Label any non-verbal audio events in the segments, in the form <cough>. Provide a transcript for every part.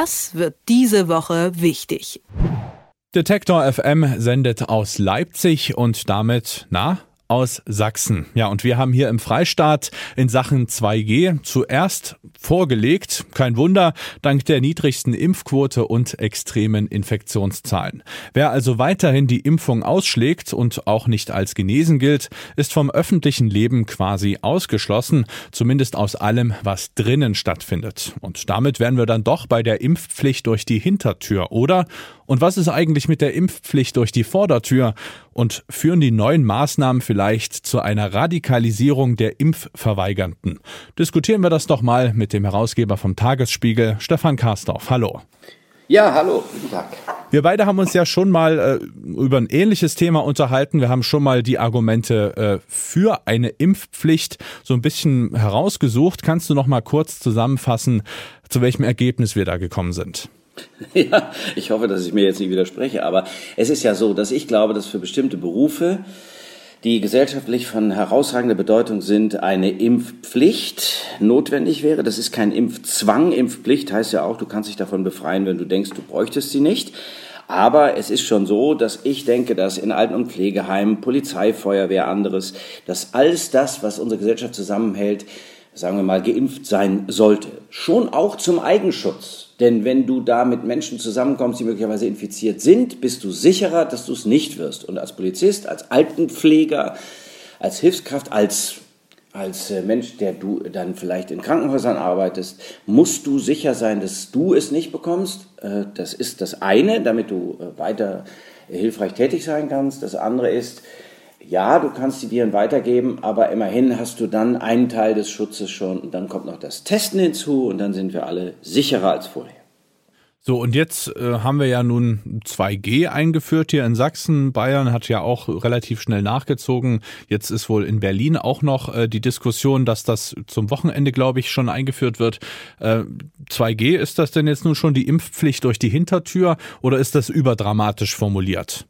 Das wird diese Woche wichtig. Detektor FM sendet aus Leipzig und damit, na, aus Sachsen. Ja, und wir haben hier im Freistaat in Sachen 2G zuerst vorgelegt, kein Wunder, dank der niedrigsten Impfquote und extremen Infektionszahlen. Wer also weiterhin die Impfung ausschlägt und auch nicht als genesen gilt, ist vom öffentlichen Leben quasi ausgeschlossen, zumindest aus allem, was drinnen stattfindet. Und damit wären wir dann doch bei der Impfpflicht durch die Hintertür, oder? Und was ist eigentlich mit der Impfpflicht durch die Vordertür? Und führen die neuen Maßnahmen vielleicht zu einer Radikalisierung der Impfverweigernden? Diskutieren wir das doch mal mit dem Herausgeber vom Tagesspiegel, Stefan Karsdorf. Hallo. Ja, hallo, guten Tag. Wir beide haben uns ja schon mal äh, über ein ähnliches Thema unterhalten. Wir haben schon mal die Argumente äh, für eine Impfpflicht so ein bisschen herausgesucht. Kannst du noch mal kurz zusammenfassen, zu welchem Ergebnis wir da gekommen sind? <laughs> Ja, ich hoffe, dass ich mir jetzt nicht widerspreche, aber es ist ja so, dass ich glaube, dass für bestimmte Berufe, die gesellschaftlich von herausragender Bedeutung sind, eine Impfpflicht notwendig wäre. Das ist kein Impfzwang. Impfpflicht heißt ja auch, du kannst dich davon befreien, wenn du denkst, du bräuchtest sie nicht. Aber es ist schon so, dass ich denke, dass in Alten- und Pflegeheimen, Polizei, Feuerwehr, anderes, dass alles das, was unsere Gesellschaft zusammenhält, sagen wir mal, geimpft sein sollte. Schon auch zum Eigenschutz. Denn wenn du da mit Menschen zusammenkommst, die möglicherweise infiziert sind, bist du sicherer, dass du es nicht wirst. Und als Polizist, als Altenpfleger, als Hilfskraft, als, als äh, Mensch, der du dann vielleicht in Krankenhäusern arbeitest, musst du sicher sein, dass du es nicht bekommst. Äh, das ist das eine, damit du äh, weiter hilfreich tätig sein kannst. Das andere ist, ja, du kannst die Viren weitergeben, aber immerhin hast du dann einen Teil des Schutzes schon und dann kommt noch das Testen hinzu und dann sind wir alle sicherer als vorher. So, und jetzt äh, haben wir ja nun 2G eingeführt hier in Sachsen. Bayern hat ja auch relativ schnell nachgezogen. Jetzt ist wohl in Berlin auch noch äh, die Diskussion, dass das zum Wochenende, glaube ich, schon eingeführt wird. Äh, 2G, ist das denn jetzt nun schon die Impfpflicht durch die Hintertür oder ist das überdramatisch formuliert?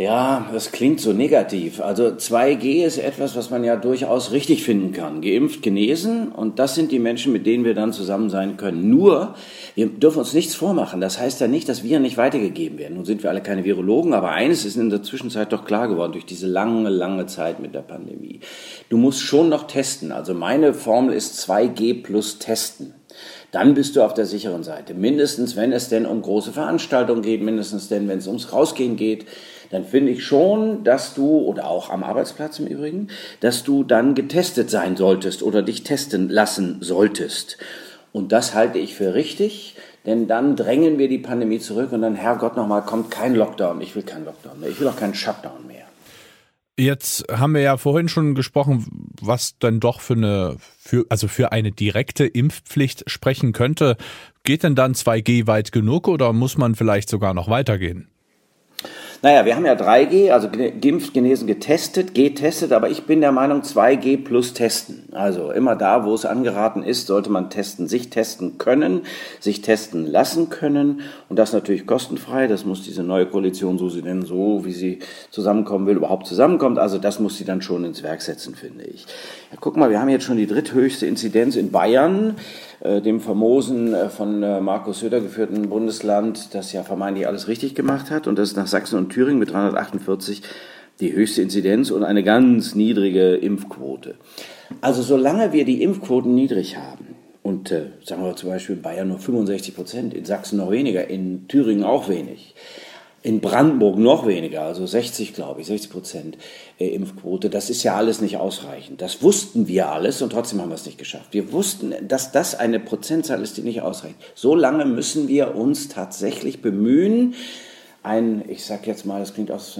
Ja, das klingt so negativ. Also 2G ist etwas, was man ja durchaus richtig finden kann. Geimpft, genesen und das sind die Menschen, mit denen wir dann zusammen sein können. Nur, wir dürfen uns nichts vormachen. Das heißt ja nicht, dass wir nicht weitergegeben werden. Nun sind wir alle keine Virologen, aber eines ist in der Zwischenzeit doch klar geworden durch diese lange, lange Zeit mit der Pandemie. Du musst schon noch testen. Also meine Formel ist 2G plus testen dann bist du auf der sicheren Seite. Mindestens, wenn es denn um große Veranstaltungen geht, mindestens denn, wenn es ums Rausgehen geht, dann finde ich schon, dass du, oder auch am Arbeitsplatz im Übrigen, dass du dann getestet sein solltest oder dich testen lassen solltest. Und das halte ich für richtig, denn dann drängen wir die Pandemie zurück und dann, Herrgott, nochmal, kommt kein Lockdown. Ich will keinen Lockdown mehr. Ich will auch keinen Shutdown mehr. Jetzt haben wir ja vorhin schon gesprochen, was dann doch für eine, für, also für eine direkte Impfpflicht sprechen könnte. Geht denn dann 2G weit genug oder muss man vielleicht sogar noch weitergehen? Naja, wir haben ja 3G, also geimpft, genesen, getestet, getestet, aber ich bin der Meinung 2G plus testen. Also immer da, wo es angeraten ist, sollte man testen, sich testen können, sich testen lassen können und das natürlich kostenfrei. Das muss diese neue Koalition, so sie denn so, wie sie zusammenkommen will, überhaupt zusammenkommt. Also das muss sie dann schon ins Werk setzen, finde ich. Ja, guck mal, wir haben jetzt schon die dritthöchste Inzidenz in Bayern. Äh, dem famosen, äh, von äh, Markus Söder geführten Bundesland, das ja vermeintlich alles richtig gemacht hat. Und das ist nach Sachsen und Thüringen mit 348 die höchste Inzidenz und eine ganz niedrige Impfquote. Also solange wir die Impfquoten niedrig haben, und äh, sagen wir zum Beispiel in Bayern nur 65 Prozent, in Sachsen noch weniger, in Thüringen auch wenig, in Brandenburg noch weniger, also 60, glaube ich, 60 Prozent äh, Impfquote. Das ist ja alles nicht ausreichend. Das wussten wir alles und trotzdem haben wir es nicht geschafft. Wir wussten, dass das eine Prozentzahl ist, die nicht ausreicht. So lange müssen wir uns tatsächlich bemühen, ein, ich sag jetzt mal, das klingt aus,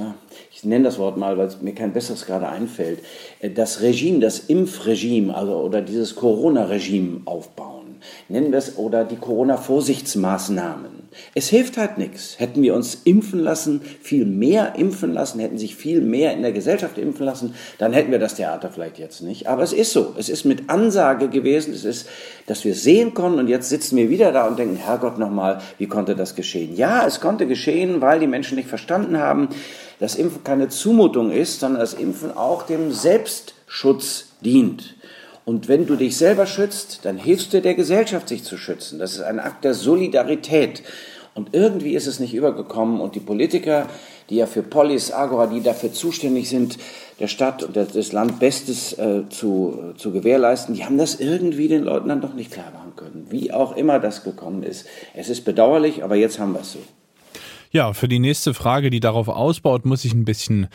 ich nenne das Wort mal, weil mir kein besseres gerade einfällt, äh, das Regime, das Impfregime, also oder dieses Corona-Regime aufbauen. Nennen wir es oder die Corona-Vorsichtsmaßnahmen. Es hilft halt nichts. Hätten wir uns impfen lassen, viel mehr impfen lassen, hätten sich viel mehr in der Gesellschaft impfen lassen, dann hätten wir das Theater vielleicht jetzt nicht. Aber es ist so. Es ist mit Ansage gewesen. Es ist, dass wir sehen konnten und jetzt sitzen wir wieder da und denken, Herrgott nochmal, wie konnte das geschehen? Ja, es konnte geschehen, weil die Menschen nicht verstanden haben, dass Impfen keine Zumutung ist, sondern dass Impfen auch dem Selbstschutz dient. Und wenn du dich selber schützt, dann hilfst du der Gesellschaft, sich zu schützen. Das ist ein Akt der Solidarität. Und irgendwie ist es nicht übergekommen und die Politiker, die ja für Polis, Agora, die dafür zuständig sind, der Stadt und des Land Bestes äh, zu, zu gewährleisten, die haben das irgendwie den Leuten dann doch nicht klar machen können. Wie auch immer das gekommen ist. Es ist bedauerlich, aber jetzt haben wir es so. Ja, für die nächste Frage, die darauf ausbaut, muss ich ein bisschen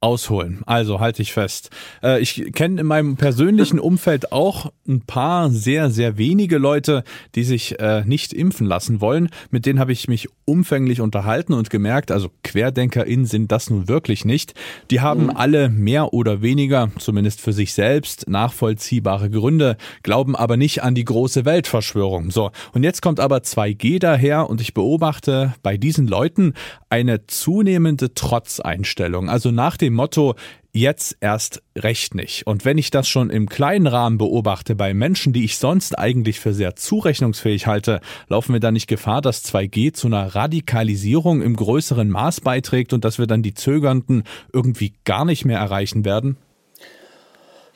ausholen. Also halte ich fest. Äh, ich kenne in meinem persönlichen Umfeld auch ein paar sehr, sehr wenige Leute, die sich äh, nicht impfen lassen wollen. Mit denen habe ich mich umfänglich unterhalten und gemerkt, also QuerdenkerInnen sind das nun wirklich nicht. Die haben mhm. alle mehr oder weniger, zumindest für sich selbst, nachvollziehbare Gründe, glauben aber nicht an die große Weltverschwörung. So, und jetzt kommt aber 2G daher und ich beobachte bei diesen Leuten eine zunehmende Trotzeinstellung. Also nach dem Motto, jetzt erst recht nicht. Und wenn ich das schon im kleinen Rahmen beobachte bei Menschen, die ich sonst eigentlich für sehr zurechnungsfähig halte, laufen wir da nicht Gefahr, dass 2G zu einer Radikalisierung im größeren Maß beiträgt und dass wir dann die Zögernden irgendwie gar nicht mehr erreichen werden?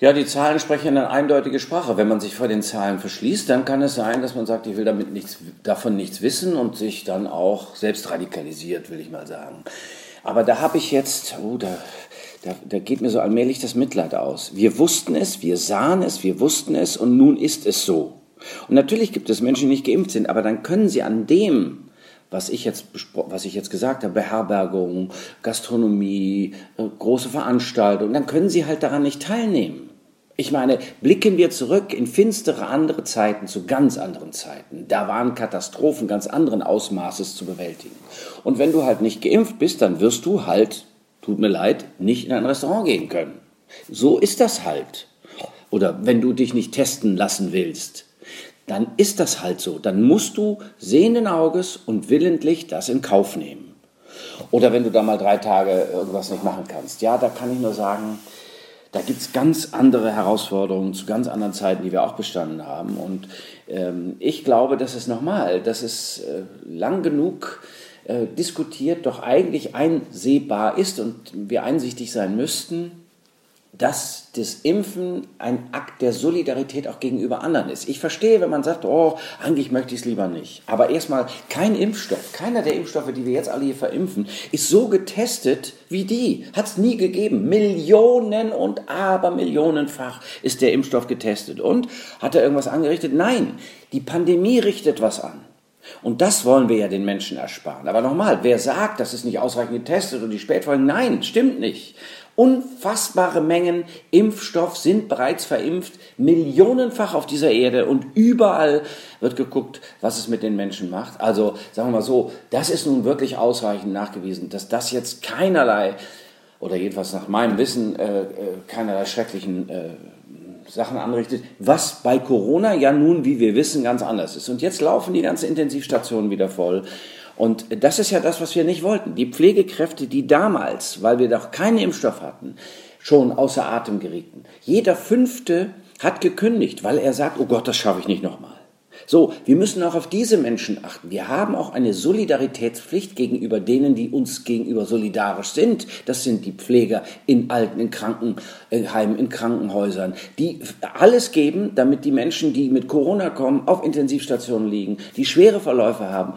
Ja, die Zahlen sprechen eine eindeutige Sprache. Wenn man sich vor den Zahlen verschließt, dann kann es sein, dass man sagt, ich will damit nichts, davon nichts wissen und sich dann auch selbst radikalisiert, will ich mal sagen. Aber da habe ich jetzt, oh, da, da, da geht mir so allmählich das Mitleid aus. Wir wussten es, wir sahen es, wir wussten es und nun ist es so. Und natürlich gibt es Menschen, die nicht geimpft sind, aber dann können sie an dem, was ich jetzt, was ich jetzt gesagt habe, Beherbergung, Gastronomie, äh, große Veranstaltungen, dann können sie halt daran nicht teilnehmen. Ich meine, blicken wir zurück in finstere andere Zeiten, zu ganz anderen Zeiten. Da waren Katastrophen ganz anderen Ausmaßes zu bewältigen. Und wenn du halt nicht geimpft bist, dann wirst du halt, tut mir leid, nicht in ein Restaurant gehen können. So ist das halt. Oder wenn du dich nicht testen lassen willst, dann ist das halt so. Dann musst du sehenden Auges und willentlich das in Kauf nehmen. Oder wenn du da mal drei Tage irgendwas nicht machen kannst. Ja, da kann ich nur sagen, da gibt es ganz andere Herausforderungen zu ganz anderen Zeiten, die wir auch bestanden haben. Und ähm, ich glaube, das ist nochmal, dass es äh, lang genug äh, diskutiert, doch eigentlich einsehbar ist und wir einsichtig sein müssten, dass das Impfen ein Akt der Solidarität auch gegenüber anderen ist. Ich verstehe, wenn man sagt, oh, eigentlich möchte ich es lieber nicht. Aber erstmal, kein Impfstoff, keiner der Impfstoffe, die wir jetzt alle hier verimpfen, ist so getestet wie die. Hat es nie gegeben. Millionen und Abermillionenfach ist der Impfstoff getestet. Und hat er irgendwas angerichtet? Nein, die Pandemie richtet was an. Und das wollen wir ja den Menschen ersparen. Aber nochmal, wer sagt, das ist nicht ausreichend getestet und die Spätfolgen? Nein, stimmt nicht. Unfassbare Mengen Impfstoff sind bereits verimpft, millionenfach auf dieser Erde und überall wird geguckt, was es mit den Menschen macht. Also sagen wir mal so, das ist nun wirklich ausreichend nachgewiesen, dass das jetzt keinerlei, oder jedenfalls nach meinem Wissen, äh, äh keinerlei schrecklichen äh, Sachen anrichtet, was bei Corona ja nun, wie wir wissen, ganz anders ist. Und jetzt laufen die ganzen Intensivstationen wieder voll. Und das ist ja das, was wir nicht wollten. Die Pflegekräfte, die damals, weil wir doch keinen Impfstoff hatten, schon außer Atem gerieten. Jeder Fünfte hat gekündigt, weil er sagt, oh Gott, das schaffe ich nicht nochmal. So, wir müssen auch auf diese Menschen achten. Wir haben auch eine Solidaritätspflicht gegenüber denen, die uns gegenüber solidarisch sind. Das sind die Pfleger in Alten, in Krankenheimen, in Krankenhäusern, die alles geben, damit die Menschen, die mit Corona kommen, auf Intensivstationen liegen, die schwere Verläufe haben,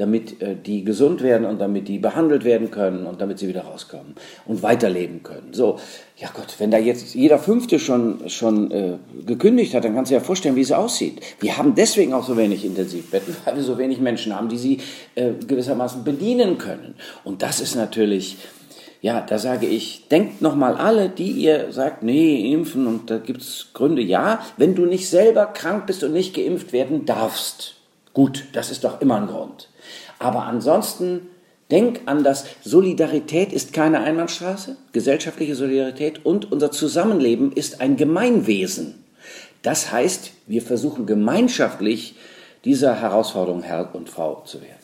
damit äh, die gesund werden und damit die behandelt werden können und damit sie wieder rauskommen und weiterleben können. So, ja Gott, wenn da jetzt jeder Fünfte schon, schon äh, gekündigt hat, dann kannst du ja vorstellen, wie es aussieht. Wir haben deswegen auch so wenig Intensivbetten, weil wir so wenig Menschen haben, die sie äh, gewissermaßen bedienen können. Und das ist natürlich, ja, da sage ich, denkt nochmal alle, die ihr sagt, nee, impfen und da gibt es Gründe. Ja, wenn du nicht selber krank bist und nicht geimpft werden darfst, gut, das ist doch immer ein Grund. Aber ansonsten denk an das, Solidarität ist keine Einbahnstraße, gesellschaftliche Solidarität und unser Zusammenleben ist ein Gemeinwesen. Das heißt, wir versuchen gemeinschaftlich dieser Herausforderung Herr und Frau zu werden.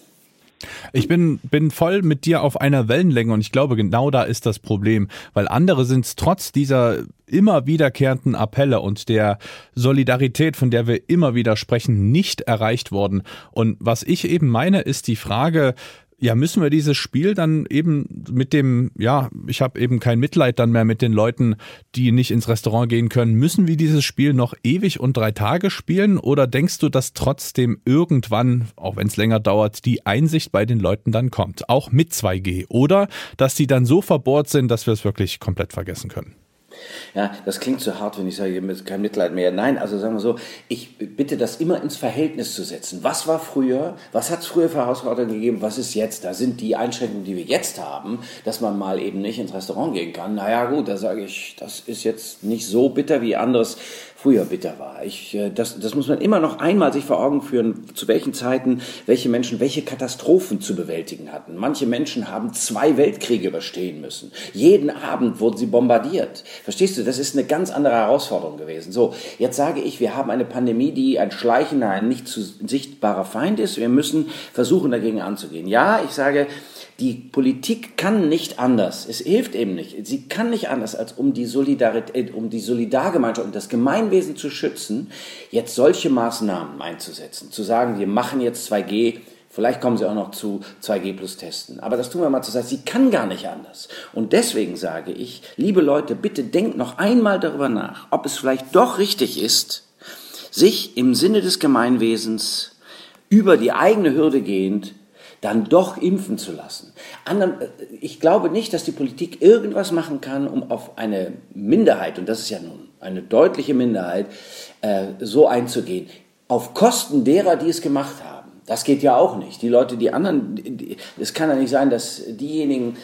Ich bin, bin voll mit dir auf einer Wellenlänge und ich glaube, genau da ist das Problem, weil andere sind trotz dieser immer wiederkehrenden Appelle und der Solidarität, von der wir immer wieder sprechen, nicht erreicht worden. Und was ich eben meine, ist die Frage, ja, müssen wir dieses Spiel dann eben mit dem, ja, ich habe eben kein Mitleid dann mehr mit den Leuten, die nicht ins Restaurant gehen können. Müssen wir dieses Spiel noch ewig und drei Tage spielen oder denkst du, dass trotzdem irgendwann, auch wenn es länger dauert, die Einsicht bei den Leuten dann kommt, auch mit 2G oder dass die dann so verbohrt sind, dass wir es wirklich komplett vergessen können? Ja, das klingt so hart, wenn ich sage, kein Mitleid mehr. Nein, also sagen wir so, ich bitte das immer ins Verhältnis zu setzen. Was war früher? Was hat es früher für Herausforderungen gegeben? Was ist jetzt? Da sind die Einschränkungen, die wir jetzt haben, dass man mal eben nicht ins Restaurant gehen kann. Naja, gut, da sage ich, das ist jetzt nicht so bitter wie anderes früher bitter war. Ich, äh, das, das muss man immer noch einmal sich vor Augen führen, zu welchen Zeiten welche Menschen welche Katastrophen zu bewältigen hatten. Manche Menschen haben zwei Weltkriege überstehen müssen. Jeden Abend wurden sie bombardiert. Verstehst du, das ist eine ganz andere Herausforderung gewesen. So, jetzt sage ich, wir haben eine Pandemie, die ein schleichender, ein nicht zu sichtbarer Feind ist. Wir müssen versuchen, dagegen anzugehen. Ja, ich sage, die Politik kann nicht anders. Es hilft eben nicht. Sie kann nicht anders, als um die Solidarität, um die Solidargemeinschaft und das Gemeinwesen zu schützen, jetzt solche Maßnahmen einzusetzen. Zu sagen, wir machen jetzt 2G, Vielleicht kommen sie auch noch zu 2G plus Testen. Aber das tun wir mal zu sagen, sie kann gar nicht anders. Und deswegen sage ich, liebe Leute, bitte denkt noch einmal darüber nach, ob es vielleicht doch richtig ist, sich im Sinne des Gemeinwesens über die eigene Hürde gehend dann doch impfen zu lassen. Ich glaube nicht, dass die Politik irgendwas machen kann, um auf eine Minderheit, und das ist ja nun eine deutliche Minderheit, äh, so einzugehen, auf Kosten derer, die es gemacht haben. Das geht ja auch nicht. Die Leute, die anderen, es kann ja nicht sein, dass diejenigen,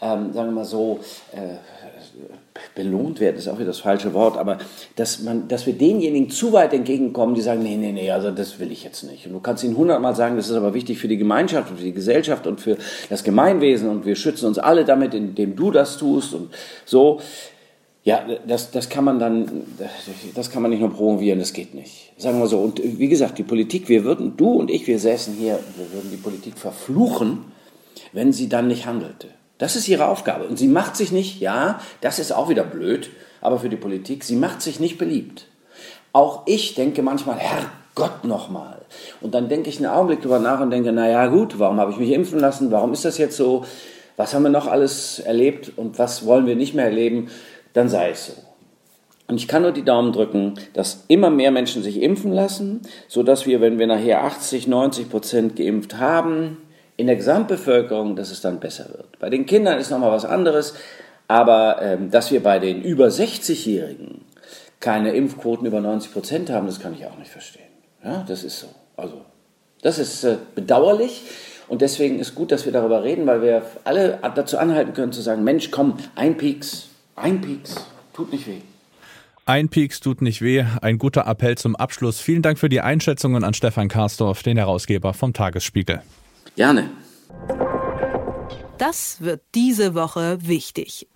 ähm, sagen wir mal so, äh, belohnt werden, ist auch wieder das falsche Wort, aber dass, man, dass wir denjenigen zu weit entgegenkommen, die sagen, nee, nee, nee, also das will ich jetzt nicht. Und du kannst ihnen hundertmal sagen, das ist aber wichtig für die Gemeinschaft und für die Gesellschaft und für das Gemeinwesen und wir schützen uns alle damit, indem du das tust und so. Ja, das, das kann man dann, das kann man nicht nur promovieren, das geht nicht. Sagen wir so. Und wie gesagt, die Politik, wir würden, du und ich, wir säßen hier, wir würden die Politik verfluchen, wenn sie dann nicht handelte. Das ist ihre Aufgabe. Und sie macht sich nicht, ja, das ist auch wieder blöd, aber für die Politik, sie macht sich nicht beliebt. Auch ich denke manchmal, Herrgott nochmal. Und dann denke ich einen Augenblick drüber nach und denke, naja gut, warum habe ich mich impfen lassen? Warum ist das jetzt so? Was haben wir noch alles erlebt und was wollen wir nicht mehr erleben? Dann sei es so. Und ich kann nur die Daumen drücken, dass immer mehr Menschen sich impfen lassen, sodass wir, wenn wir nachher 80, 90 Prozent geimpft haben, in der Gesamtbevölkerung, dass es dann besser wird. Bei den Kindern ist nochmal was anderes, aber ähm, dass wir bei den über 60-Jährigen keine Impfquoten über 90 Prozent haben, das kann ich auch nicht verstehen. Ja, das ist so. Also, das ist äh, bedauerlich. Und deswegen ist gut, dass wir darüber reden, weil wir alle dazu anhalten können zu sagen, Mensch, komm, ein Pieks, ein Pieks, tut nicht weh. Ein Pieks tut nicht weh. Ein guter Appell zum Abschluss. Vielen Dank für die Einschätzungen an Stefan Karsdorf, den Herausgeber vom Tagesspiegel. Gerne. Das wird diese Woche wichtig.